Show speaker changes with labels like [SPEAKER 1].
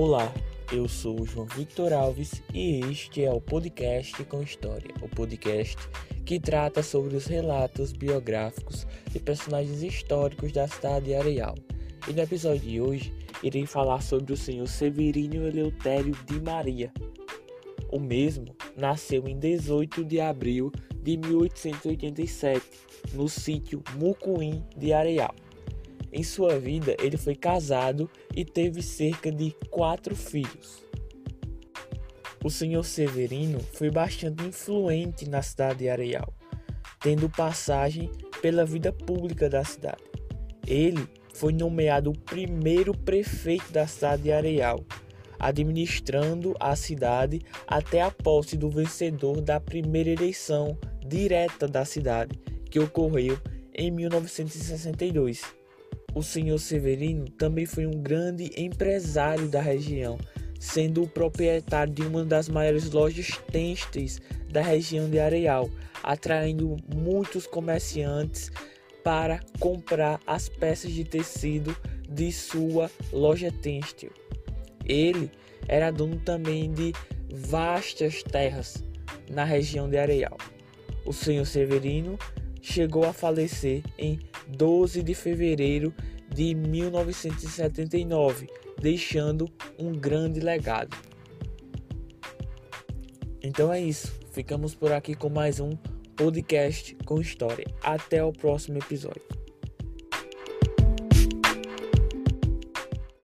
[SPEAKER 1] Olá, eu sou o João Victor Alves e este é o podcast com História, o podcast que trata sobre os relatos biográficos de personagens históricos da cidade de Areal. E no episódio de hoje irei falar sobre o senhor Severino Eleutério de Maria. O mesmo nasceu em 18 de abril de 1887 no sítio Mucuim de Areal. Em sua vida, ele foi casado e teve cerca de quatro filhos. O senhor Severino foi bastante influente na cidade de Areal, tendo passagem pela vida pública da cidade. Ele foi nomeado o primeiro prefeito da cidade de Areal, administrando a cidade até a posse do vencedor da primeira eleição direta da cidade, que ocorreu em 1962. O senhor Severino também foi um grande empresário da região, sendo o proprietário de uma das maiores lojas têxteis da região de Areal, atraindo muitos comerciantes para comprar as peças de tecido de sua loja têxtil. Ele era dono também de vastas terras na região de Areal. O senhor Severino chegou a falecer em 12 de fevereiro de 1979, deixando um grande legado. Então é isso, ficamos por aqui com mais um podcast com história. Até o próximo episódio.